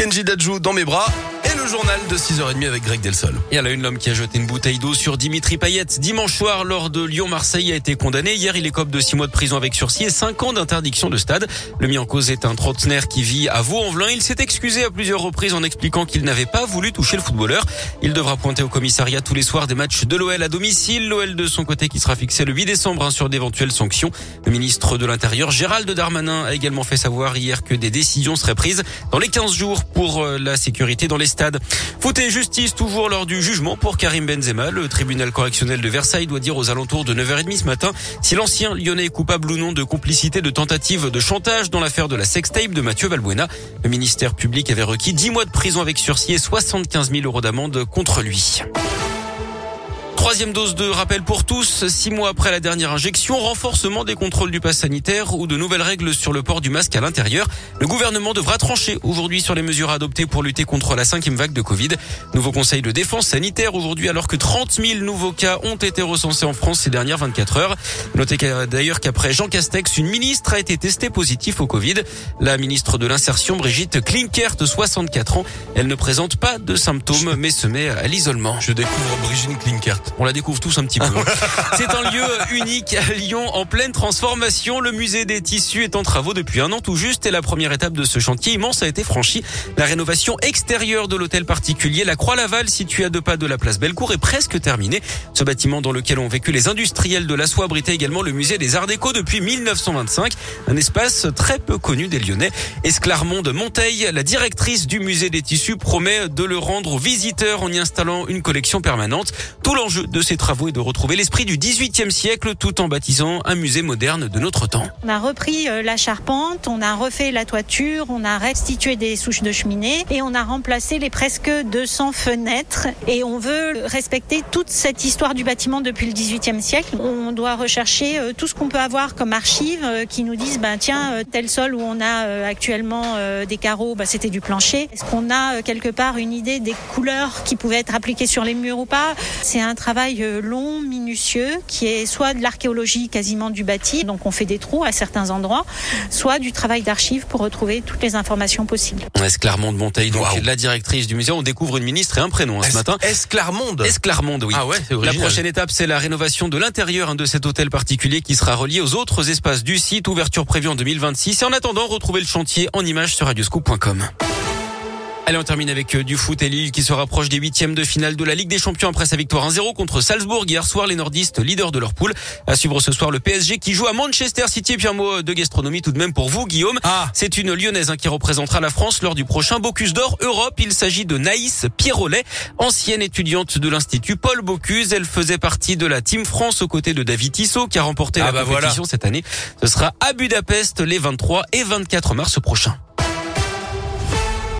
Kenji Dajou dans mes bras journal de 6h30 avec Greg Delsol. Et à la une, l'homme qui a jeté une bouteille d'eau sur Dimitri Payet dimanche soir lors de Lyon-Marseille a été condamné. Hier, il écope de 6 mois de prison avec sursis et 5 ans d'interdiction de stade. Le mis en cause est un trentenaire qui vit à Vaux-en-Velin. Il s'est excusé à plusieurs reprises en expliquant qu'il n'avait pas voulu toucher le footballeur. Il devra pointer au commissariat tous les soirs des matchs de l'OL à domicile. L'OL de son côté qui sera fixé le 8 décembre hein, sur d'éventuelles sanctions. Le ministre de l'Intérieur, Gérald Darmanin, a également fait savoir hier que des décisions seraient prises dans les 15 jours pour euh, la sécurité dans les stades. Foot justice toujours lors du jugement pour Karim Benzema. Le tribunal correctionnel de Versailles doit dire aux alentours de 9h30 ce matin si l'ancien lyonnais est coupable ou non de complicité de tentative de chantage dans l'affaire de la sextape de Mathieu Valbuena. Le ministère public avait requis 10 mois de prison avec sursis et 75 000 euros d'amende contre lui. Troisième dose de rappel pour tous, six mois après la dernière injection, renforcement des contrôles du pass sanitaire ou de nouvelles règles sur le port du masque à l'intérieur. Le gouvernement devra trancher aujourd'hui sur les mesures adoptées pour lutter contre la cinquième vague de Covid. Nouveau conseil de défense sanitaire aujourd'hui alors que 30 000 nouveaux cas ont été recensés en France ces dernières 24 heures. Notez d'ailleurs qu'après Jean Castex, une ministre a été testée positif au Covid. La ministre de l'Insertion, Brigitte Klinkert, 64 ans. Elle ne présente pas de symptômes mais se met à l'isolement. Je découvre Brigitte Klinkert. On la découvre tous un petit peu. C'est un lieu unique à Lyon en pleine transformation. Le musée des tissus est en travaux depuis un an tout juste et la première étape de ce chantier immense a été franchie. La rénovation extérieure de l'hôtel particulier, la Croix-Laval, située à deux pas de la place Bellecour, est presque terminée. Ce bâtiment dans lequel ont vécu les industriels de la soie abritait également le musée des Arts Déco depuis 1925. Un espace très peu connu des Lyonnais. Esclarmonde Monteil, la directrice du musée des tissus, promet de le rendre aux visiteurs en y installant une collection permanente. Tout l'enjeu de ces travaux est de retrouver l'esprit du XVIIIe siècle tout en baptisant un musée moderne de notre temps. On a repris euh, la charpente, on a refait la toiture, on a restitué des souches de cheminée et on a remplacé les presque 200 fenêtres et on veut respecter toute cette histoire du bâtiment depuis le XVIIIe siècle. On doit rechercher euh, tout ce qu'on peut avoir comme archives euh, qui nous disent ben tiens tel sol où on a actuellement des carreaux, ben, c'était du plancher. Est-ce qu'on a quelque part une idée des couleurs qui pouvaient être appliquées sur les murs ou pas? C'est un travail travail euh, long, minutieux, qui est soit de l'archéologie quasiment du bâti, donc on fait des trous à certains endroits, soit du travail d'archives pour retrouver toutes les informations possibles. Esclarmonde Monteil, donc la directrice du musée. On découvre une ministre et un prénom hein, ce matin. Esclarmonde Esclarmonde, oui. Ah ouais, la prochaine étape, c'est la rénovation de l'intérieur hein, de cet hôtel particulier qui sera relié aux autres espaces du site. Ouverture prévue en 2026. Et en attendant, retrouvez le chantier en images sur radioscoop.com. Allez, on termine avec euh, du foot et Lille qui se rapproche des huitièmes de finale de la Ligue des Champions après sa victoire 1-0 contre Salzbourg hier soir. Les nordistes leaders de leur poule. À suivre ce soir le PSG qui joue à Manchester City. Et puis un mot de gastronomie tout de même pour vous, Guillaume. Ah. C'est une lyonnaise hein, qui représentera la France lors du prochain Bocuse d'Or Europe. Il s'agit de Naïs Pierrolet, ancienne étudiante de l'Institut Paul Bocuse. Elle faisait partie de la Team France aux côtés de David Tissot qui a remporté ah la bah compétition cette année. Ce sera à Budapest les 23 et 24 mars prochains.